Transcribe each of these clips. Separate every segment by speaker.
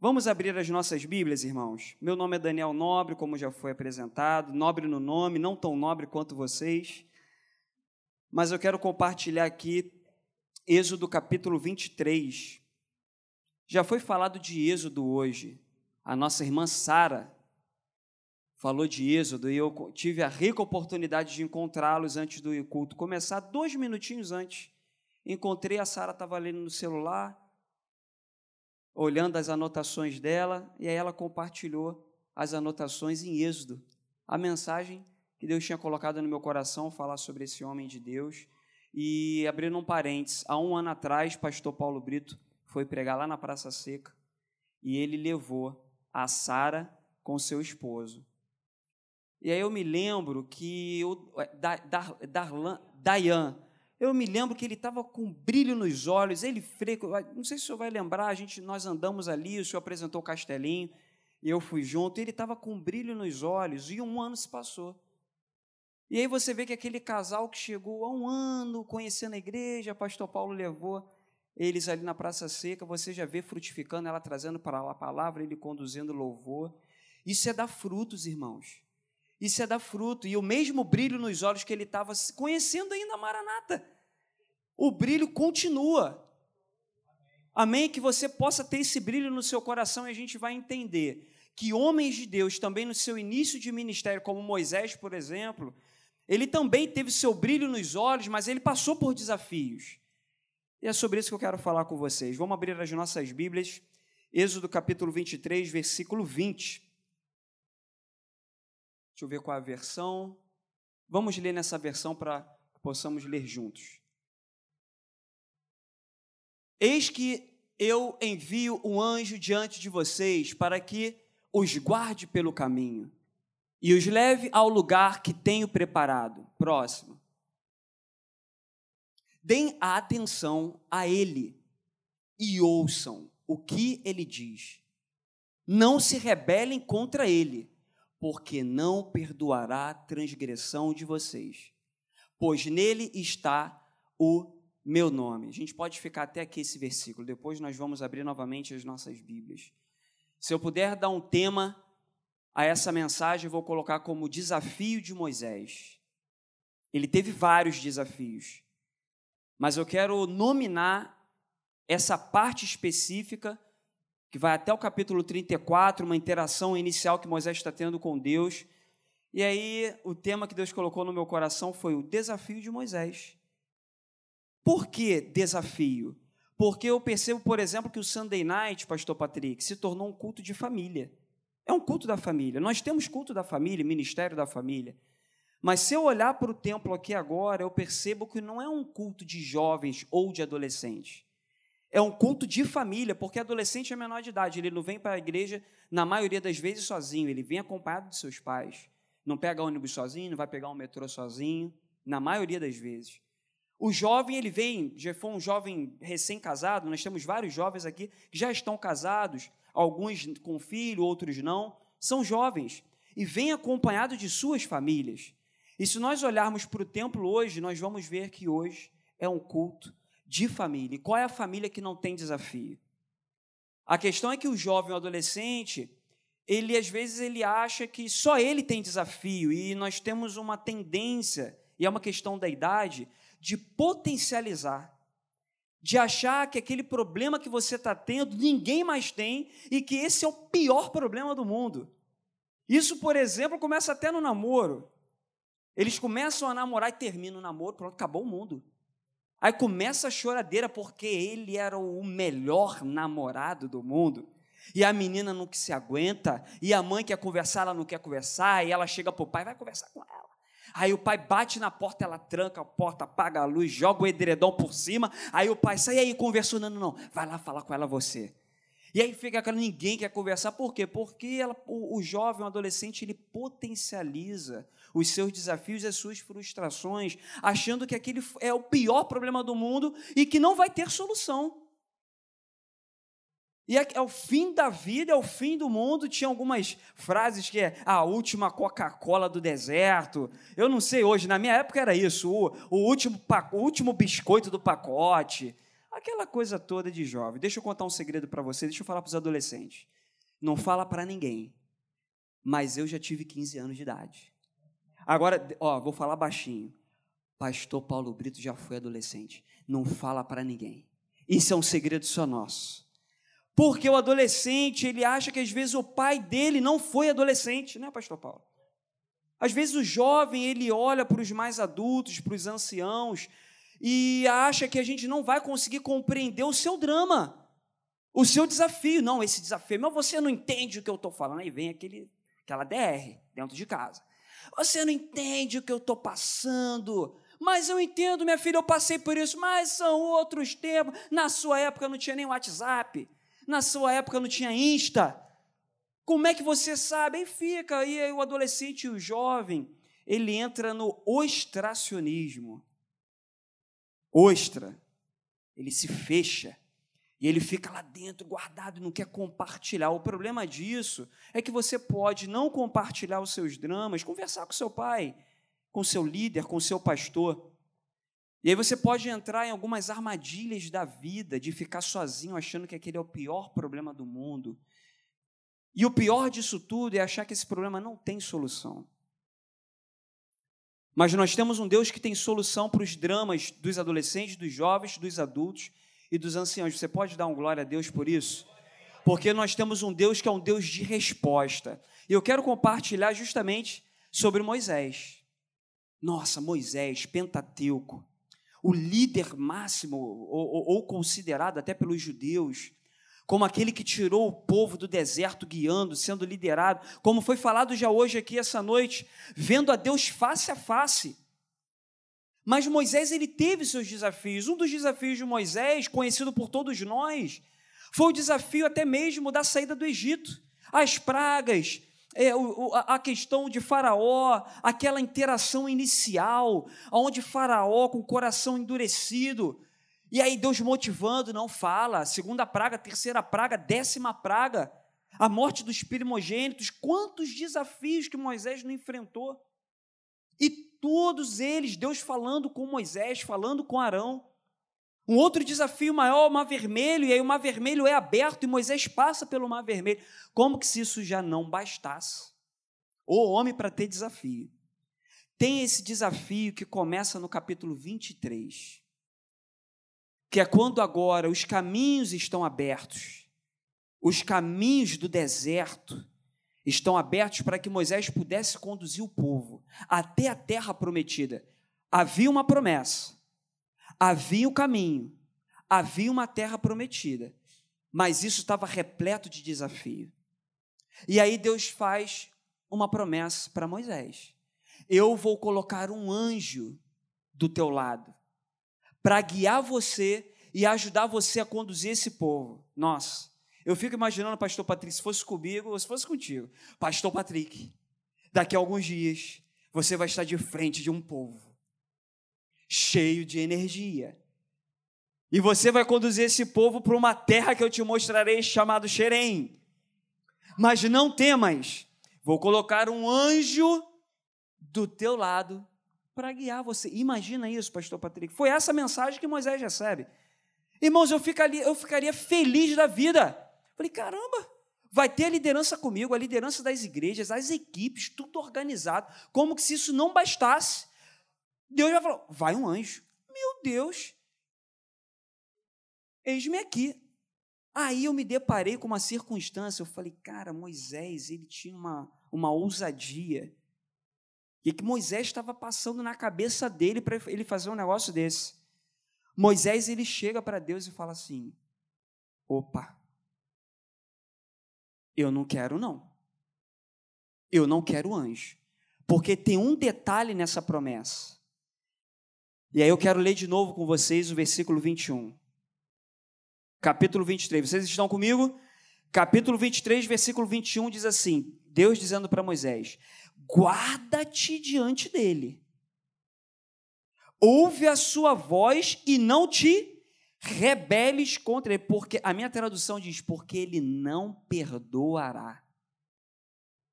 Speaker 1: Vamos abrir as nossas Bíblias, irmãos. Meu nome é Daniel Nobre, como já foi apresentado, nobre no nome, não tão nobre quanto vocês. Mas eu quero compartilhar aqui Êxodo capítulo 23. Já foi falado de Êxodo hoje. A nossa irmã Sara falou de Êxodo e eu tive a rica oportunidade de encontrá-los antes do culto começar, dois minutinhos antes. Encontrei, a Sara estava lendo no celular, olhando as anotações dela, e aí ela compartilhou as anotações em Êxodo, a mensagem que Deus tinha colocado no meu coração falar sobre esse homem de Deus. E abrindo um parênteses, há um ano atrás, pastor Paulo Brito foi pregar lá na Praça Seca e ele levou a Sara com seu esposo. E aí eu me lembro que o Dar, Dar, Darlan, Dayan, eu me lembro que ele estava com brilho nos olhos, ele freco, não sei se o senhor vai lembrar, a gente, nós andamos ali, o senhor apresentou o castelinho, e eu fui junto, ele estava com brilho nos olhos, e um ano se passou. E aí você vê que aquele casal que chegou há um ano conhecendo a igreja, pastor Paulo levou eles ali na Praça Seca, você já vê frutificando, ela trazendo para a palavra, ele conduzindo louvor. Isso é dar frutos, irmãos. Isso é dar fruto. E o mesmo brilho nos olhos que ele estava conhecendo ainda a Maranata. O brilho continua. Amém? Que você possa ter esse brilho no seu coração e a gente vai entender que homens de Deus, também no seu início de ministério, como Moisés, por exemplo, ele também teve seu brilho nos olhos, mas ele passou por desafios. E é sobre isso que eu quero falar com vocês. Vamos abrir as nossas Bíblias, Êxodo capítulo 23, versículo 20. Deixa eu ver qual é a versão. Vamos ler nessa versão para que possamos ler juntos. Eis que eu envio um anjo diante de vocês para que os guarde pelo caminho e os leve ao lugar que tenho preparado. Próximo. Deem atenção a ele e ouçam o que ele diz. Não se rebelem contra ele porque não perdoará a transgressão de vocês, pois nele está o meu nome. A gente pode ficar até aqui esse versículo, depois nós vamos abrir novamente as nossas Bíblias. Se eu puder dar um tema a essa mensagem, vou colocar como desafio de Moisés. Ele teve vários desafios, mas eu quero nominar essa parte específica que vai até o capítulo 34, uma interação inicial que Moisés está tendo com Deus. E aí, o tema que Deus colocou no meu coração foi o desafio de Moisés. Por que desafio? Porque eu percebo, por exemplo, que o Sunday Night, Pastor Patrick, se tornou um culto de família. É um culto da família. Nós temos culto da família, ministério da família. Mas se eu olhar para o templo aqui agora, eu percebo que não é um culto de jovens ou de adolescentes. É um culto de família, porque adolescente é menor de idade, ele não vem para a igreja, na maioria das vezes, sozinho, ele vem acompanhado de seus pais. Não pega ônibus sozinho, não vai pegar um metrô sozinho, na maioria das vezes. O jovem, ele vem, já foi um jovem recém-casado, nós temos vários jovens aqui que já estão casados, alguns com filho, outros não, são jovens, e vem acompanhado de suas famílias. E se nós olharmos para o templo hoje, nós vamos ver que hoje é um culto de família. E qual é a família que não tem desafio? A questão é que o jovem, o adolescente, ele às vezes ele acha que só ele tem desafio e nós temos uma tendência, e é uma questão da idade, de potencializar, de achar que aquele problema que você está tendo ninguém mais tem e que esse é o pior problema do mundo. Isso, por exemplo, começa até no namoro. Eles começam a namorar e terminam o namoro, pronto, acabou o mundo. Aí começa a choradeira porque ele era o melhor namorado do mundo. E a menina não se aguenta, e a mãe quer conversar, ela não quer conversar, e ela chega para o pai, vai conversar com ela. Aí o pai bate na porta, ela tranca a porta, apaga a luz, joga o edredom por cima. Aí o pai sai aí conversando, não, não, vai lá falar com ela você. E aí fica aquela ninguém quer conversar, por quê? Porque ela, o, o jovem, o adolescente, ele potencializa os seus desafios e as suas frustrações, achando que aquele é o pior problema do mundo e que não vai ter solução. E é, é o fim da vida, é o fim do mundo. Tinha algumas frases que é a última Coca-Cola do deserto. Eu não sei hoje, na minha época era isso, o, o, último, o último biscoito do pacote. Aquela coisa toda de jovem. Deixa eu contar um segredo para você, deixa eu falar para os adolescentes. Não fala para ninguém, mas eu já tive 15 anos de idade. Agora, ó, vou falar baixinho. Pastor Paulo Brito já foi adolescente. Não fala para ninguém. Isso é um segredo só nosso. Porque o adolescente, ele acha que às vezes o pai dele não foi adolescente, né, pastor Paulo? Às vezes o jovem, ele olha para os mais adultos, para os anciãos, e acha que a gente não vai conseguir compreender o seu drama, o seu desafio. Não, esse desafio, mas você não entende o que eu estou falando. Aí vem aquele, aquela DR dentro de casa. Você não entende o que eu estou passando. Mas eu entendo, minha filha, eu passei por isso, mas são outros tempos. Na sua época não tinha nem WhatsApp. Na sua época não tinha Insta. Como é que você sabe? Aí fica, aí o adolescente e o jovem, ele entra no ostracionismo. Ostra. Ele se fecha. E ele fica lá dentro, guardado, e não quer compartilhar. O problema disso é que você pode não compartilhar os seus dramas, conversar com seu pai, com seu líder, com seu pastor. E aí você pode entrar em algumas armadilhas da vida, de ficar sozinho achando que aquele é o pior problema do mundo. E o pior disso tudo é achar que esse problema não tem solução. Mas nós temos um Deus que tem solução para os dramas dos adolescentes, dos jovens, dos adultos e dos anciãos. Você pode dar um glória a Deus por isso? Porque nós temos um Deus que é um Deus de resposta. E eu quero compartilhar justamente sobre Moisés. Nossa, Moisés, Pentateuco, o líder máximo, ou, ou, considerado até pelos judeus, como aquele que tirou o povo do deserto guiando, sendo liderado, como foi falado já hoje aqui essa noite, vendo a Deus face a face. Mas Moisés ele teve seus desafios. Um dos desafios de Moisés, conhecido por todos nós, foi o desafio até mesmo da saída do Egito. As pragas, é, a questão de Faraó, aquela interação inicial, onde Faraó, com o coração endurecido, e aí Deus motivando, não fala. Segunda praga, terceira praga, décima praga. A morte dos primogênitos. Quantos desafios que Moisés não enfrentou. E todos eles, Deus falando com Moisés, falando com Arão. Um outro desafio maior, o Mar Vermelho, e aí o Mar Vermelho é aberto e Moisés passa pelo Mar Vermelho. Como que se isso já não bastasse? O homem para ter desafio. Tem esse desafio que começa no capítulo 23 que é quando agora os caminhos estão abertos, os caminhos do deserto estão abertos para que Moisés pudesse conduzir o povo até a terra prometida. Havia uma promessa, havia o caminho, havia uma terra prometida, mas isso estava repleto de desafio. E aí Deus faz uma promessa para Moisés: Eu vou colocar um anjo do teu lado para guiar você e ajudar você a conduzir esse povo. Nossa, eu fico imaginando, pastor Patrick, se fosse comigo ou se fosse contigo. Pastor Patrick, daqui a alguns dias você vai estar de frente de um povo cheio de energia. E você vai conduzir esse povo para uma terra que eu te mostrarei chamado Xerém. Mas não temas, vou colocar um anjo do teu lado para guiar você. Imagina isso, pastor Patrick. Foi essa mensagem que Moisés recebe. Irmãos, eu ficaria, eu ficaria feliz da vida. Falei, caramba, vai ter a liderança comigo, a liderança das igrejas, as equipes, tudo organizado, como que se isso não bastasse. Deus já falou: vai um anjo. Meu Deus, eis-me aqui. Aí eu me deparei com uma circunstância, eu falei, cara, Moisés, ele tinha uma, uma ousadia e que Moisés estava passando na cabeça dele para ele fazer um negócio desse. Moisés ele chega para Deus e fala assim: opa, eu não quero não. Eu não quero anjo. Porque tem um detalhe nessa promessa. E aí eu quero ler de novo com vocês o versículo 21. Capítulo 23. Vocês estão comigo? Capítulo 23, versículo 21 diz assim: Deus dizendo para Moisés: guarda-te diante dele. Ouve a sua voz e não te rebeles contra ele, porque a minha tradução diz porque ele não perdoará.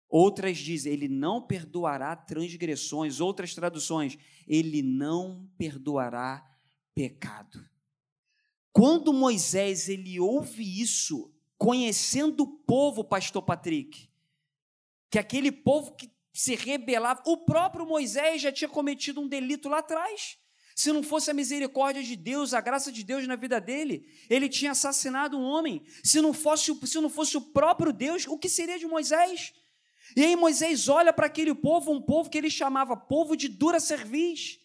Speaker 1: Outras dizem, ele não perdoará transgressões. Outras traduções, ele não perdoará pecado. Quando Moisés ele ouve isso, conhecendo o povo, pastor Patrick, que aquele povo que se rebelava, o próprio Moisés já tinha cometido um delito lá atrás. Se não fosse a misericórdia de Deus, a graça de Deus na vida dele, ele tinha assassinado um homem. Se não fosse, se não fosse o próprio Deus, o que seria de Moisés? E aí Moisés olha para aquele povo, um povo que ele chamava povo de dura cerviz,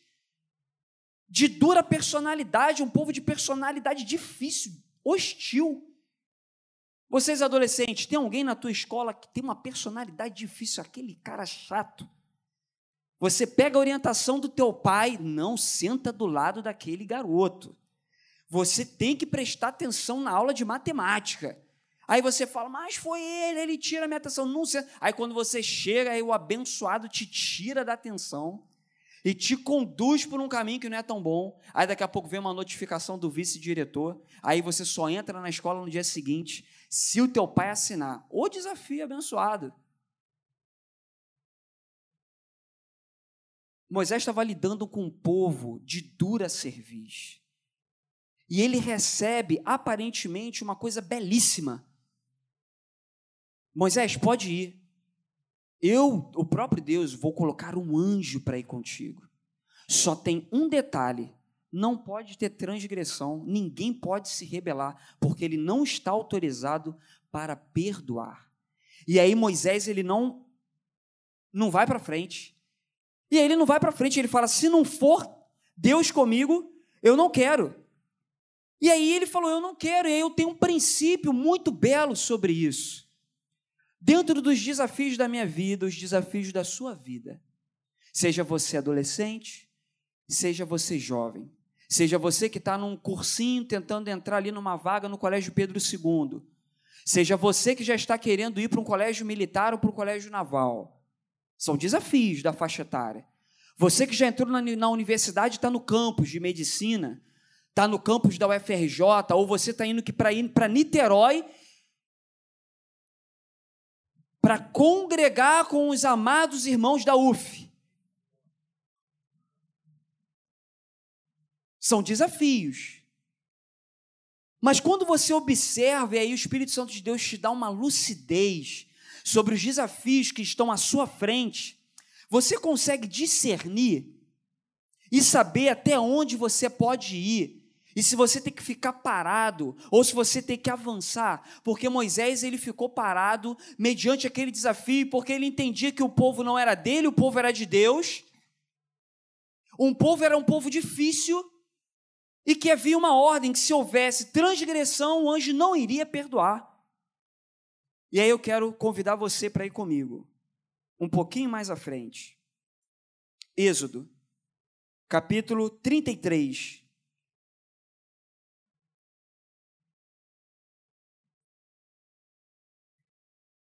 Speaker 1: de dura personalidade, um povo de personalidade difícil, hostil. Vocês adolescentes, tem alguém na tua escola que tem uma personalidade difícil, aquele cara chato? Você pega a orientação do teu pai, não senta do lado daquele garoto. Você tem que prestar atenção na aula de matemática. Aí você fala, mas foi ele, ele tira a minha atenção. Não sei. Aí quando você chega, aí o abençoado te tira da atenção e te conduz por um caminho que não é tão bom. Aí daqui a pouco vem uma notificação do vice-diretor. Aí você só entra na escola no dia seguinte, se o teu pai assinar. O desafio abençoado. Moisés estava lidando com um povo de dura cerviz. E ele recebe, aparentemente, uma coisa belíssima. Moisés, pode ir. Eu, o próprio Deus, vou colocar um anjo para ir contigo. Só tem um detalhe: não pode ter transgressão, ninguém pode se rebelar, porque ele não está autorizado para perdoar. E aí Moisés ele não não vai para frente. E aí ele não vai para frente, ele fala: se não for Deus comigo, eu não quero. E aí ele falou: eu não quero. E aí eu tenho um princípio muito belo sobre isso. Dentro dos desafios da minha vida, os desafios da sua vida, seja você adolescente, seja você jovem, seja você que está num cursinho tentando entrar ali numa vaga no Colégio Pedro II, seja você que já está querendo ir para um colégio militar ou para um colégio naval, são desafios da faixa etária. Você que já entrou na, na universidade está no campus de medicina, está no campus da UFRJ, ou você está indo para Niterói para congregar com os amados irmãos da UF. São desafios. Mas quando você observa, e aí o Espírito Santo de Deus te dá uma lucidez sobre os desafios que estão à sua frente, você consegue discernir e saber até onde você pode ir. E se você tem que ficar parado ou se você tem que avançar, porque Moisés ele ficou parado mediante aquele desafio, porque ele entendia que o povo não era dele, o povo era de Deus. Um povo era um povo difícil e que havia uma ordem que se houvesse transgressão, o anjo não iria perdoar. E aí eu quero convidar você para ir comigo, um pouquinho mais à frente. Êxodo, capítulo 33.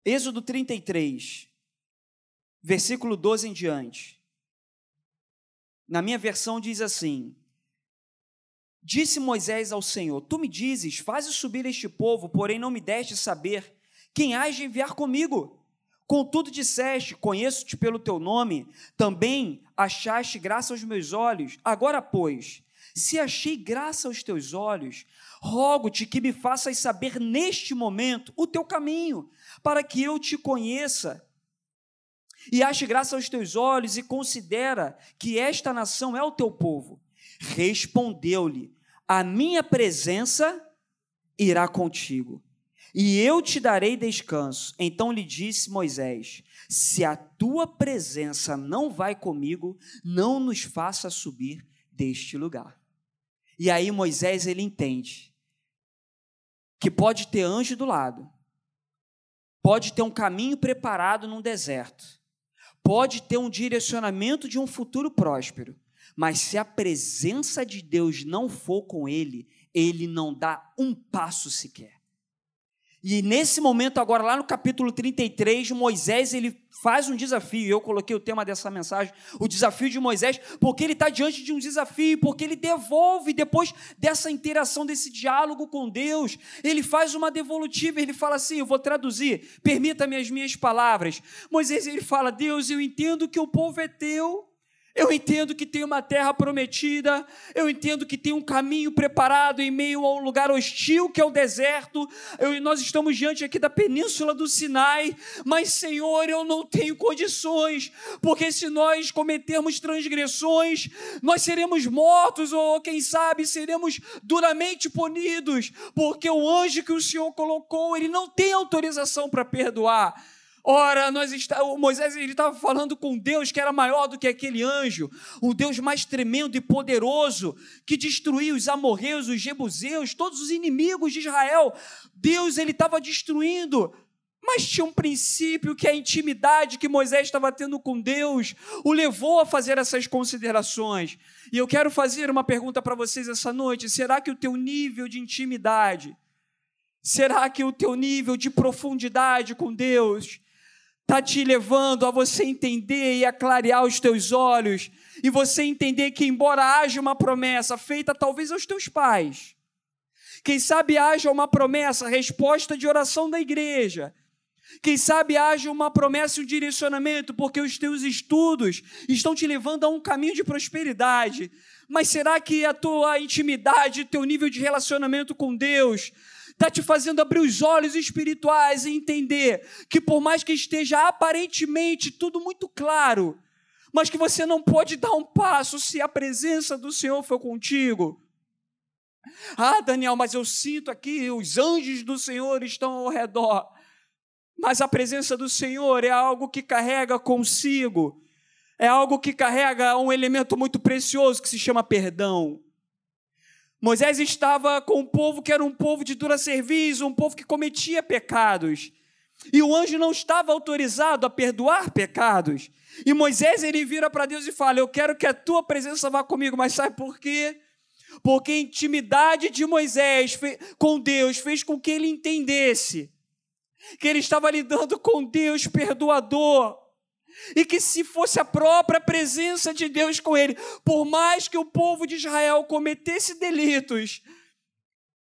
Speaker 1: Êxodo 33, versículo 12 em diante. Na minha versão diz assim: Disse Moisés ao Senhor: Tu me dizes, faze subir este povo, porém não me deste saber quem hás de enviar comigo? Contudo disseste, conheço-te pelo teu nome, também achaste graça aos meus olhos. Agora, pois, se achei graça aos teus olhos, rogo-te que me faças saber neste momento o teu caminho, para que eu te conheça. E ache graça aos teus olhos e considera que esta nação é o teu povo. Respondeu-lhe: A minha presença irá contigo e eu te darei descanso. Então lhe disse Moisés: Se a tua presença não vai comigo, não nos faça subir deste lugar. E aí Moisés ele entende que pode ter anjo do lado, pode ter um caminho preparado num deserto, pode ter um direcionamento de um futuro próspero, mas se a presença de Deus não for com ele, ele não dá um passo sequer. E nesse momento agora lá no capítulo 33, Moisés ele faz um desafio. Eu coloquei o tema dessa mensagem, o desafio de Moisés, porque ele está diante de um desafio, porque ele devolve depois dessa interação, desse diálogo com Deus, ele faz uma devolutiva. Ele fala assim: eu vou traduzir. Permita-me as minhas palavras. Moisés ele fala: Deus, eu entendo que o povo é teu. Eu entendo que tem uma terra prometida, eu entendo que tem um caminho preparado em meio a um lugar hostil que é o deserto. Eu, nós estamos diante aqui da península do Sinai, mas Senhor, eu não tenho condições, porque se nós cometermos transgressões, nós seremos mortos ou quem sabe seremos duramente punidos, porque o anjo que o Senhor colocou, ele não tem autorização para perdoar. Ora, nós está, Moisés estava falando com Deus que era maior do que aquele anjo, o Deus mais tremendo e poderoso que destruiu os amorreus, os jebuseus, todos os inimigos de Israel. Deus ele estava destruindo. Mas tinha um princípio que a intimidade que Moisés estava tendo com Deus o levou a fazer essas considerações. E eu quero fazer uma pergunta para vocês essa noite: será que o teu nível de intimidade, será que o teu nível de profundidade com Deus está te levando a você entender e a clarear os teus olhos, e você entender que, embora haja uma promessa feita talvez aos teus pais, quem sabe haja uma promessa, resposta de oração da igreja, quem sabe haja uma promessa e um direcionamento, porque os teus estudos estão te levando a um caminho de prosperidade. Mas será que a tua intimidade, teu nível de relacionamento com Deus está te fazendo abrir os olhos espirituais e entender que, por mais que esteja aparentemente tudo muito claro, mas que você não pode dar um passo se a presença do Senhor for contigo. Ah, Daniel, mas eu sinto aqui os anjos do Senhor estão ao redor. Mas a presença do Senhor é algo que carrega consigo, é algo que carrega um elemento muito precioso que se chama perdão. Moisés estava com um povo que era um povo de dura serviço, um povo que cometia pecados. E o anjo não estava autorizado a perdoar pecados. E Moisés ele vira para Deus e fala: Eu quero que a tua presença vá comigo, mas sabe por quê? Porque a intimidade de Moisés com Deus fez com que ele entendesse que ele estava lidando com Deus perdoador, e que se fosse a própria presença de Deus com ele, por mais que o povo de Israel cometesse delitos,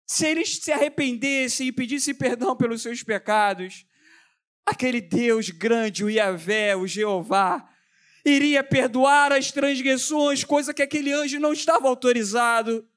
Speaker 1: se eles se arrependessem e pedissem perdão pelos seus pecados, aquele Deus grande, o Yahvé, o Jeová, iria perdoar as transgressões, coisa que aquele anjo não estava autorizado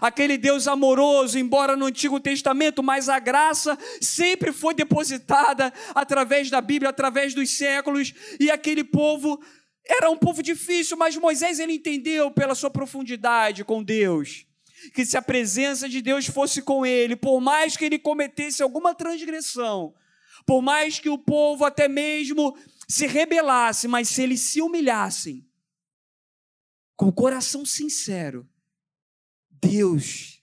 Speaker 1: aquele Deus amoroso, embora no Antigo Testamento, mas a graça sempre foi depositada através da Bíblia, através dos séculos, e aquele povo era um povo difícil, mas Moisés ele entendeu pela sua profundidade com Deus, que se a presença de Deus fosse com ele, por mais que ele cometesse alguma transgressão, por mais que o povo até mesmo se rebelasse, mas se eles se humilhassem, com o coração sincero, Deus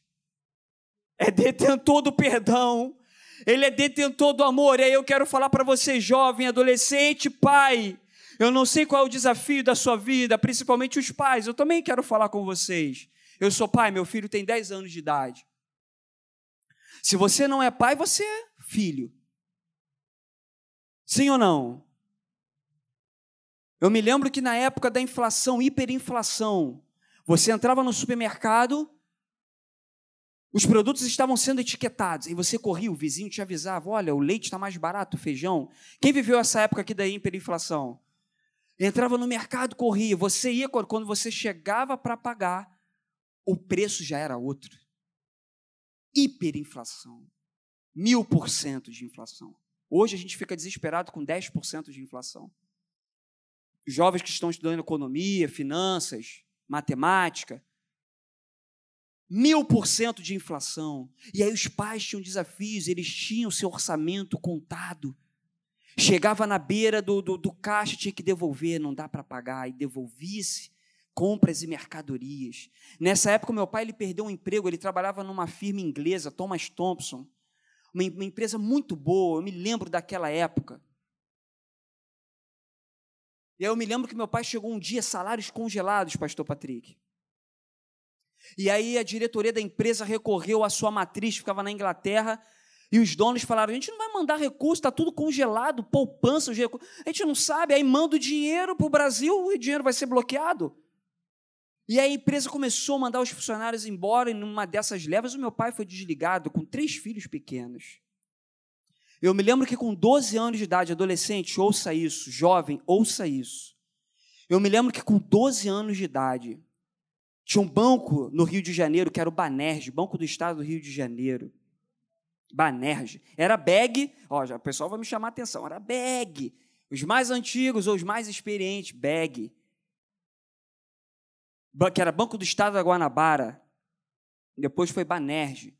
Speaker 1: é detentor do perdão, Ele é detentor do amor. E aí eu quero falar para você, jovem, adolescente, pai. Eu não sei qual é o desafio da sua vida, principalmente os pais. Eu também quero falar com vocês. Eu sou pai, meu filho tem 10 anos de idade. Se você não é pai, você é filho. Sim ou não? Eu me lembro que na época da inflação, hiperinflação, você entrava no supermercado, os produtos estavam sendo etiquetados e você corria, o vizinho te avisava: olha, o leite está mais barato, o feijão. Quem viveu essa época aqui da hiperinflação? Entrava no mercado, corria. Você ia, quando você chegava para pagar, o preço já era outro. Hiperinflação. Mil por cento de inflação. Hoje a gente fica desesperado com 10% de inflação. Jovens que estão estudando economia, finanças, matemática, mil por cento de inflação. E aí os pais tinham desafios, eles tinham seu orçamento contado. Chegava na beira do, do, do caixa, tinha que devolver, não dá para pagar, e devolvisse compras e mercadorias. Nessa época, meu pai ele perdeu um emprego, ele trabalhava numa firma inglesa, Thomas Thompson, uma, uma empresa muito boa, eu me lembro daquela época. E aí eu me lembro que meu pai chegou um dia, salários congelados, pastor Patrick. E aí a diretoria da empresa recorreu à sua matriz, ficava na Inglaterra, e os donos falaram: a gente não vai mandar recurso, está tudo congelado, poupança, os recursos. A gente não sabe, aí manda o dinheiro para o Brasil, o dinheiro vai ser bloqueado. E aí a empresa começou a mandar os funcionários embora, e numa dessas levas, o meu pai foi desligado com três filhos pequenos. Eu me lembro que com 12 anos de idade, adolescente, ouça isso, jovem, ouça isso. Eu me lembro que com 12 anos de idade, tinha um banco no Rio de Janeiro, que era o Banerj, Banco do Estado do Rio de Janeiro. Banerj. Era bag, ó, já, o pessoal vai me chamar a atenção, era bag. Os mais antigos ou os mais experientes, bag. Que era Banco do Estado da Guanabara. Depois foi Banerj.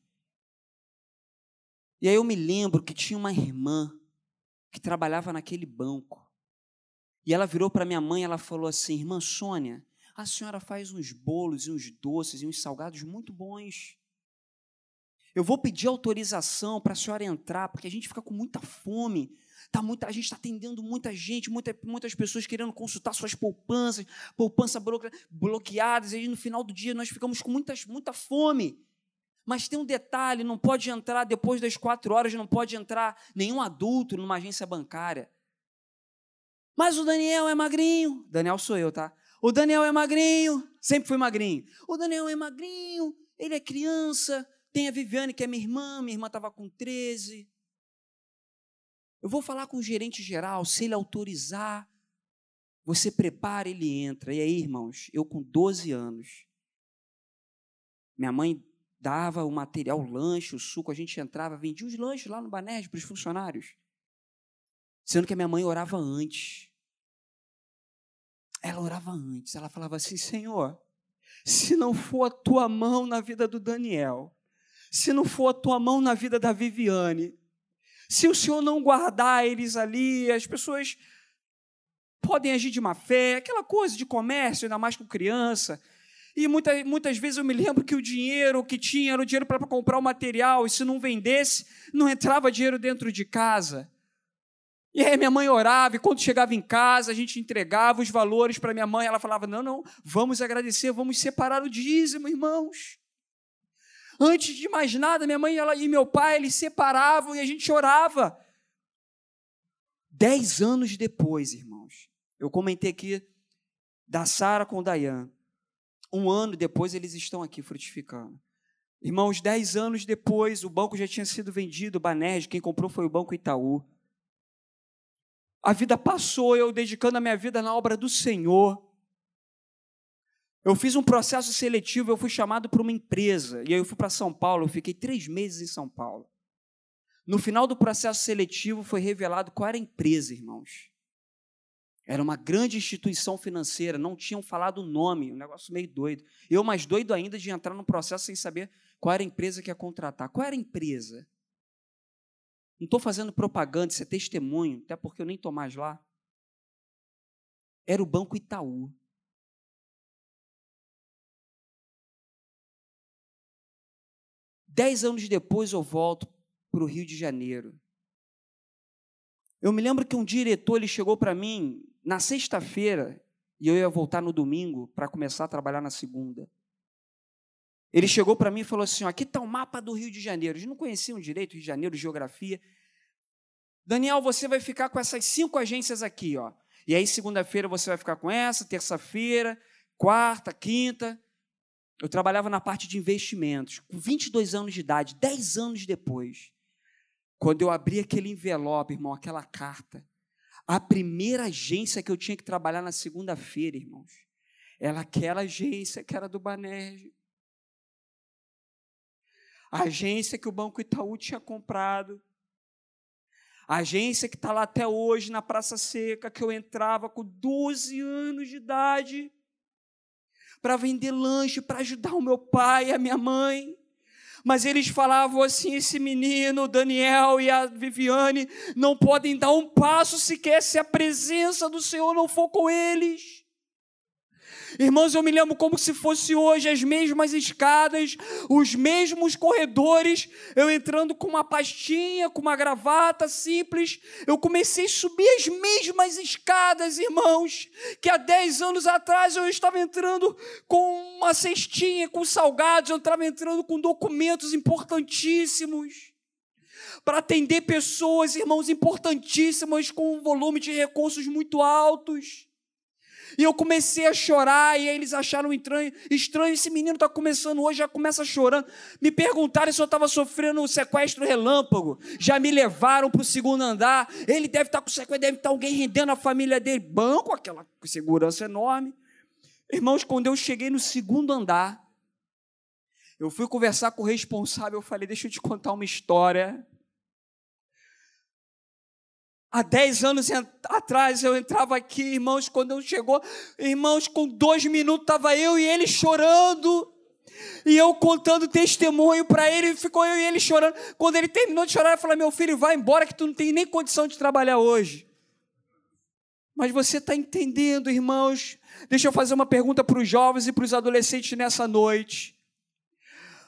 Speaker 1: E aí eu me lembro que tinha uma irmã que trabalhava naquele banco. E ela virou para minha mãe e ela falou assim: Irmã Sônia, a senhora faz uns bolos e uns doces e uns salgados muito bons. Eu vou pedir autorização para a senhora entrar, porque a gente fica com muita fome. Tá muita, a gente está atendendo muita gente, muita, muitas pessoas querendo consultar suas poupanças, poupanças bloqueadas, e aí no final do dia nós ficamos com muitas, muita fome. Mas tem um detalhe: não pode entrar depois das quatro horas, não pode entrar nenhum adulto numa agência bancária. Mas o Daniel é magrinho. Daniel sou eu, tá? O Daniel é magrinho, sempre fui magrinho. O Daniel é magrinho, ele é criança. Tem a Viviane, que é minha irmã, minha irmã estava com 13. Eu vou falar com o gerente geral, se ele autorizar, você prepara, ele entra. E aí, irmãos, eu com 12 anos, minha mãe dava o material, o lanche, o suco, a gente entrava, vendia os lanches lá no Banerj para os funcionários. Sendo que a minha mãe orava antes. Ela orava antes, ela falava assim: Senhor, se não for a tua mão na vida do Daniel, se não for a tua mão na vida da Viviane, se o Senhor não guardar eles ali, as pessoas podem agir de má fé, aquela coisa de comércio, ainda mais com criança. E muitas, vezes eu me lembro que o dinheiro que tinha era o dinheiro para comprar o material, e se não vendesse, não entrava dinheiro dentro de casa. E aí minha mãe orava, e quando chegava em casa, a gente entregava os valores para minha mãe, ela falava: "Não, não, vamos agradecer, vamos separar o dízimo, irmãos". Antes de mais nada, minha mãe ela, e meu pai, eles separavam e a gente orava. Dez anos depois, irmãos, eu comentei aqui da Sara com o Dayan. Um ano depois, eles estão aqui frutificando. Irmãos, dez anos depois, o banco já tinha sido vendido, o Banerj, quem comprou foi o Banco Itaú. A vida passou, eu dedicando a minha vida na obra do Senhor. Eu fiz um processo seletivo, eu fui chamado para uma empresa, e aí eu fui para São Paulo, eu fiquei três meses em São Paulo. No final do processo seletivo foi revelado qual era a empresa, irmãos. Era uma grande instituição financeira, não tinham falado o nome, um negócio meio doido. Eu mais doido ainda de entrar no processo sem saber qual era a empresa que ia contratar. Qual era a empresa? Não estou fazendo propaganda, isso é testemunho, até porque eu nem estou mais lá. Era o Banco Itaú. Dez anos depois eu volto para o Rio de Janeiro. Eu me lembro que um diretor ele chegou para mim na sexta-feira e eu ia voltar no domingo para começar a trabalhar na segunda. Ele chegou para mim e falou assim: ó, aqui está o mapa do Rio de Janeiro. Eles não conheciam direito Rio de Janeiro, geografia. Daniel, você vai ficar com essas cinco agências aqui, ó. E aí, segunda-feira você vai ficar com essa, terça-feira, quarta, quinta. Eu trabalhava na parte de investimentos, com 22 anos de idade, 10 anos depois. Quando eu abri aquele envelope, irmão, aquela carta, a primeira agência que eu tinha que trabalhar na segunda-feira, irmãos, era aquela agência que era do Banerj. A agência que o Banco Itaú tinha comprado. A agência que está lá até hoje, na Praça Seca, que eu entrava com 12 anos de idade para vender lanche, para ajudar o meu pai e a minha mãe. Mas eles falavam assim: esse menino, Daniel e a Viviane, não podem dar um passo sequer se a presença do Senhor não for com eles. Irmãos, eu me lembro como se fosse hoje as mesmas escadas, os mesmos corredores, eu entrando com uma pastinha, com uma gravata simples, eu comecei a subir as mesmas escadas, irmãos, que há 10 anos atrás eu estava entrando com uma cestinha, com salgados, eu estava entrando com documentos importantíssimos para atender pessoas, irmãos, importantíssimas, com um volume de recursos muito altos. E eu comecei a chorar, e eles acharam estranho, estranho esse menino está começando hoje, já começa chorando. Me perguntaram se eu estava sofrendo um sequestro relâmpago. Já me levaram para o segundo andar. Ele deve estar tá com sequestro, deve estar tá alguém rendendo a família dele. Banco, aquela segurança enorme. Irmãos, quando eu cheguei no segundo andar, eu fui conversar com o responsável, eu falei, deixa eu te contar uma história. Há dez anos atrás eu entrava aqui, irmãos, quando eu chegou, irmãos, com dois minutos estava eu e ele chorando. E eu contando testemunho para ele, ficou eu e ele chorando. Quando ele terminou de chorar, eu falei: Meu filho, vai embora que tu não tem nem condição de trabalhar hoje. Mas você está entendendo, irmãos? Deixa eu fazer uma pergunta para os jovens e para os adolescentes nessa noite.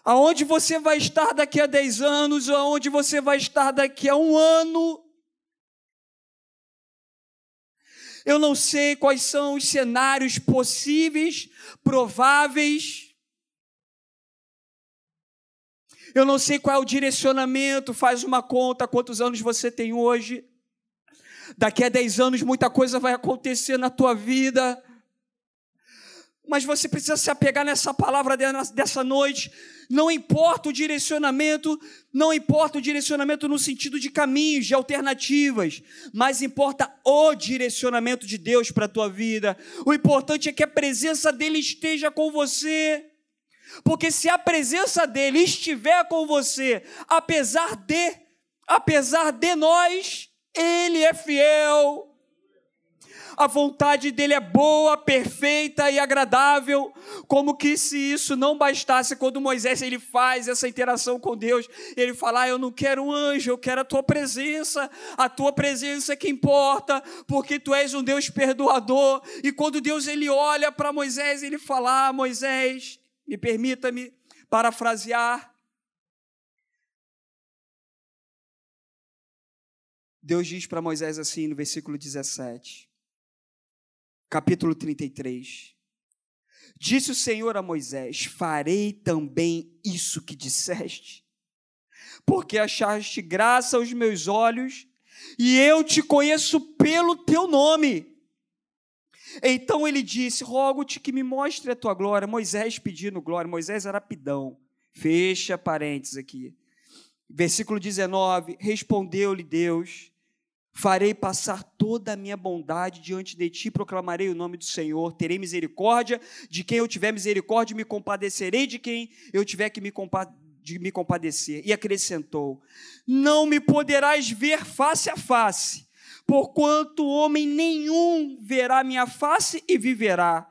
Speaker 1: Aonde você vai estar daqui a 10 anos, aonde você vai estar daqui a um ano? Eu não sei quais são os cenários possíveis, prováveis. Eu não sei qual é o direcionamento, faz uma conta, quantos anos você tem hoje. Daqui a 10 anos muita coisa vai acontecer na tua vida. Mas você precisa se apegar nessa palavra dessa noite. Não importa o direcionamento, não importa o direcionamento no sentido de caminhos, de alternativas, mas importa o direcionamento de Deus para a tua vida. O importante é que a presença dele esteja com você. Porque se a presença dele estiver com você, apesar de, apesar de nós, ele é fiel a vontade dele é boa, perfeita e agradável, como que se isso não bastasse, quando Moisés ele faz essa interação com Deus, ele fala: ah, Eu não quero um anjo, eu quero a tua presença, a tua presença é que importa, porque tu és um Deus perdoador. E quando Deus ele olha para Moisés, ele fala: ah, Moisés, me permita-me parafrasear. Deus diz para Moisés assim no versículo 17: capítulo 33. Disse o Senhor a Moisés: Farei também isso que disseste, porque achaste graça aos meus olhos, e eu te conheço pelo teu nome. Então ele disse: Rogo-te que me mostre a tua glória. Moisés pedindo glória, Moisés era pidão. Fecha parênteses aqui. Versículo 19: Respondeu-lhe Deus: Farei passar toda a minha bondade diante de ti, proclamarei o nome do Senhor, terei misericórdia de quem eu tiver misericórdia, me compadecerei de quem eu tiver que me, compa me compadecer. E acrescentou: Não me poderás ver face a face, porquanto homem nenhum verá minha face e viverá.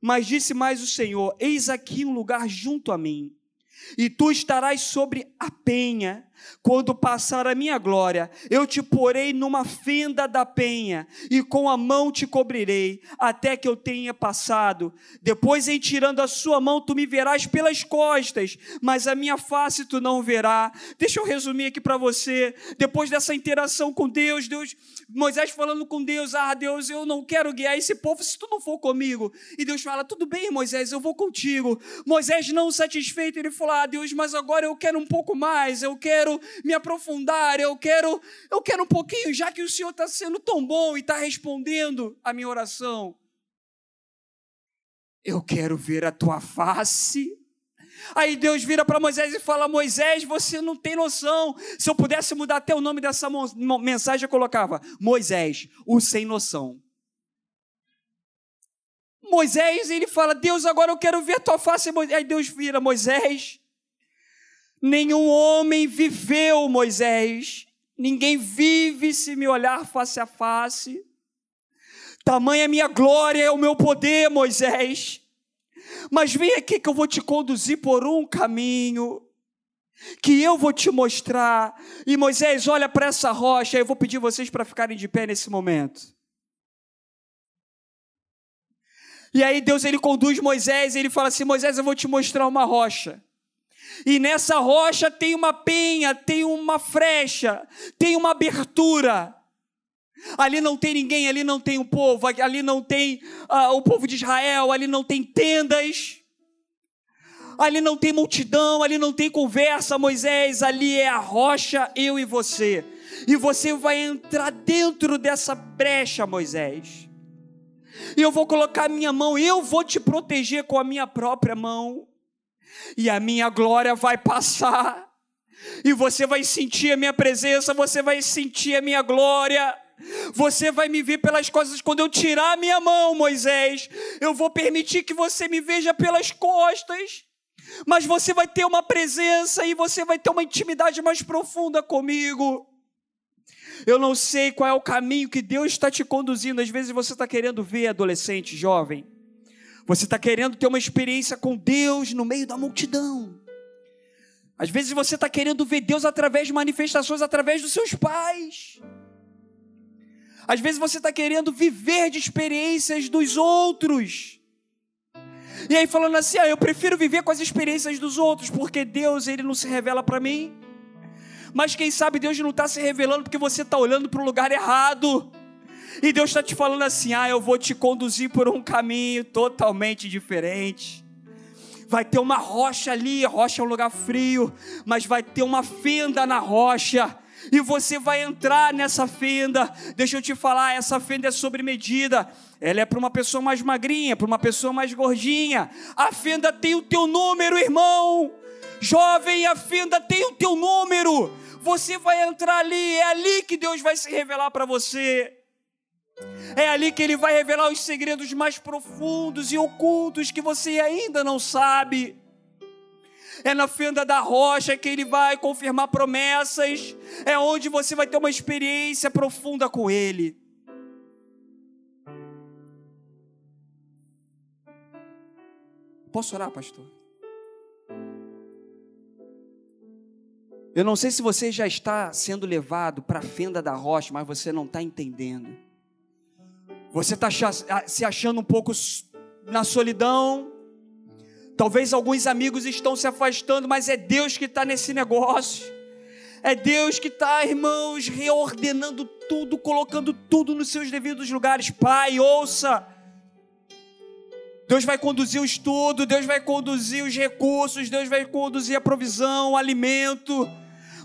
Speaker 1: Mas disse mais o Senhor: Eis aqui um lugar junto a mim, e tu estarás sobre a penha quando passar a minha glória, eu te porei numa fenda da penha, e com a mão te cobrirei, até que eu tenha passado. Depois, em tirando a sua mão, tu me verás pelas costas, mas a minha face tu não verá. Deixa eu resumir aqui para você. Depois dessa interação com Deus, Deus, Moisés falando com Deus: Ah, Deus, eu não quero guiar esse povo se tu não for comigo. E Deus fala: Tudo bem, Moisés, eu vou contigo. Moisés, não satisfeito, ele falou: Ah, Deus, mas agora eu quero um pouco mais, eu quero quero me aprofundar, eu quero, eu quero um pouquinho, já que o Senhor está sendo tão bom e está respondendo a minha oração. Eu quero ver a tua face. Aí Deus vira para Moisés e fala: Moisés, você não tem noção. Se eu pudesse mudar até o nome dessa mensagem, eu colocava: Moisés, o sem noção. Moisés, ele fala: Deus, agora eu quero ver a tua face. Aí Deus vira: Moisés, Nenhum homem viveu, Moisés. Ninguém vive se me olhar face a face. Tamanha minha glória, é o meu poder, Moisés. Mas vem aqui que eu vou te conduzir por um caminho que eu vou te mostrar. E Moisés, olha para essa rocha. Eu vou pedir vocês para ficarem de pé nesse momento. E aí Deus ele conduz Moisés, e ele fala assim: Moisés, eu vou te mostrar uma rocha. E nessa rocha tem uma penha, tem uma frecha, tem uma abertura. Ali não tem ninguém, ali não tem o povo, ali não tem uh, o povo de Israel, ali não tem tendas, ali não tem multidão, ali não tem conversa, Moisés, ali é a rocha, eu e você. E você vai entrar dentro dessa brecha, Moisés. E eu vou colocar a minha mão, eu vou te proteger com a minha própria mão. E a minha glória vai passar. E você vai sentir a minha presença, você vai sentir a minha glória. Você vai me ver pelas costas quando eu tirar a minha mão, Moisés. Eu vou permitir que você me veja pelas costas. Mas você vai ter uma presença e você vai ter uma intimidade mais profunda comigo. Eu não sei qual é o caminho que Deus está te conduzindo. Às vezes você está querendo ver, adolescente, jovem. Você está querendo ter uma experiência com Deus no meio da multidão. Às vezes você está querendo ver Deus através de manifestações, através dos seus pais. Às vezes você está querendo viver de experiências dos outros. E aí falando assim, ah, eu prefiro viver com as experiências dos outros, porque Deus ele não se revela para mim. Mas quem sabe Deus não está se revelando porque você está olhando para o lugar errado. E Deus está te falando assim: ah, eu vou te conduzir por um caminho totalmente diferente. Vai ter uma rocha ali, rocha é um lugar frio, mas vai ter uma fenda na rocha e você vai entrar nessa fenda. Deixa eu te falar, essa fenda é sobre medida. Ela é para uma pessoa mais magrinha, para uma pessoa mais gordinha. A fenda tem o teu número, irmão. Jovem, a fenda tem o teu número. Você vai entrar ali, é ali que Deus vai se revelar para você. É ali que Ele vai revelar os segredos mais profundos e ocultos que você ainda não sabe é na fenda da rocha que Ele vai confirmar promessas, é onde você vai ter uma experiência profunda com Ele. Posso orar, pastor? Eu não sei se você já está sendo levado para a fenda da rocha, mas você não está entendendo. Você está se achando um pouco na solidão, Talvez alguns amigos estão se afastando, mas é Deus que está nesse negócio. É Deus que está, irmãos, reordenando tudo, colocando tudo nos seus devidos lugares. Pai, ouça. Deus vai conduzir o estudo, Deus vai conduzir os recursos, Deus vai conduzir a provisão, o alimento.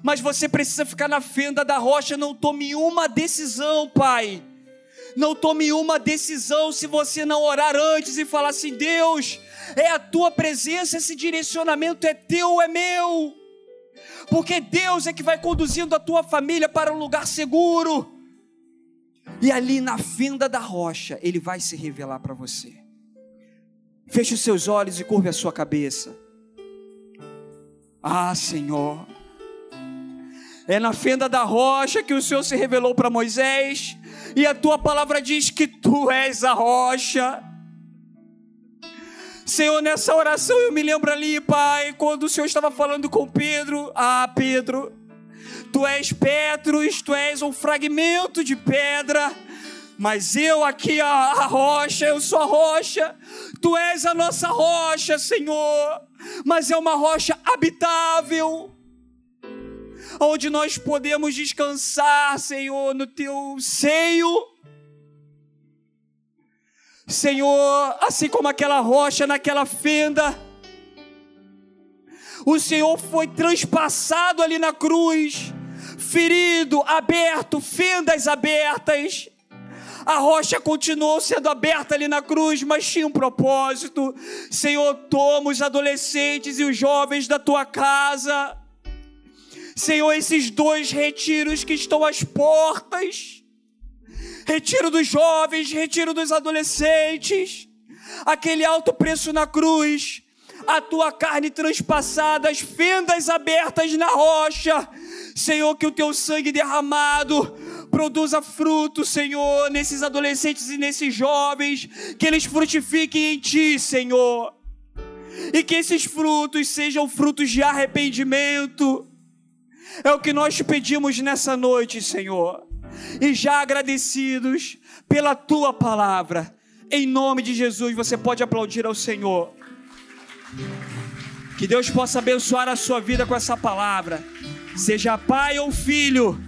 Speaker 1: Mas você precisa ficar na fenda da rocha, não tome uma decisão, Pai. Não tome uma decisão se você não orar antes e falar assim: Deus, é a tua presença, esse direcionamento é teu, é meu. Porque Deus é que vai conduzindo a tua família para um lugar seguro. E ali na fenda da rocha, Ele vai se revelar para você. Feche os seus olhos e curve a sua cabeça. Ah, Senhor. É na fenda da rocha que o Senhor se revelou para Moisés, e a tua palavra diz que tu és a rocha. Senhor, nessa oração eu me lembro ali, Pai, quando o Senhor estava falando com Pedro. Ah, Pedro, tu és Petros, tu és um fragmento de pedra, mas eu aqui, a, a rocha, eu sou a rocha, tu és a nossa rocha, Senhor, mas é uma rocha habitável, onde nós podemos descansar, Senhor, no teu seio Senhor, assim como aquela rocha naquela fenda, o Senhor foi transpassado ali na cruz, ferido, aberto, fendas abertas. A rocha continuou sendo aberta ali na cruz, mas tinha um propósito. Senhor, toma os adolescentes e os jovens da tua casa. Senhor, esses dois retiros que estão às portas retiro dos jovens, retiro dos adolescentes, aquele alto preço na cruz, a tua carne transpassada, as fendas abertas na rocha. Senhor, que o teu sangue derramado produza fruto, Senhor, nesses adolescentes e nesses jovens, que eles frutifiquem em ti, Senhor. E que esses frutos sejam frutos de arrependimento. É o que nós te pedimos nessa noite, Senhor e já agradecidos pela tua palavra. Em nome de Jesus, você pode aplaudir ao Senhor. Que Deus possa abençoar a sua vida com essa palavra, seja pai ou filho,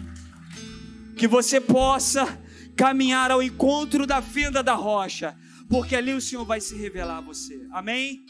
Speaker 1: que você possa caminhar ao encontro da fenda da rocha, porque ali o Senhor vai se revelar a você. Amém?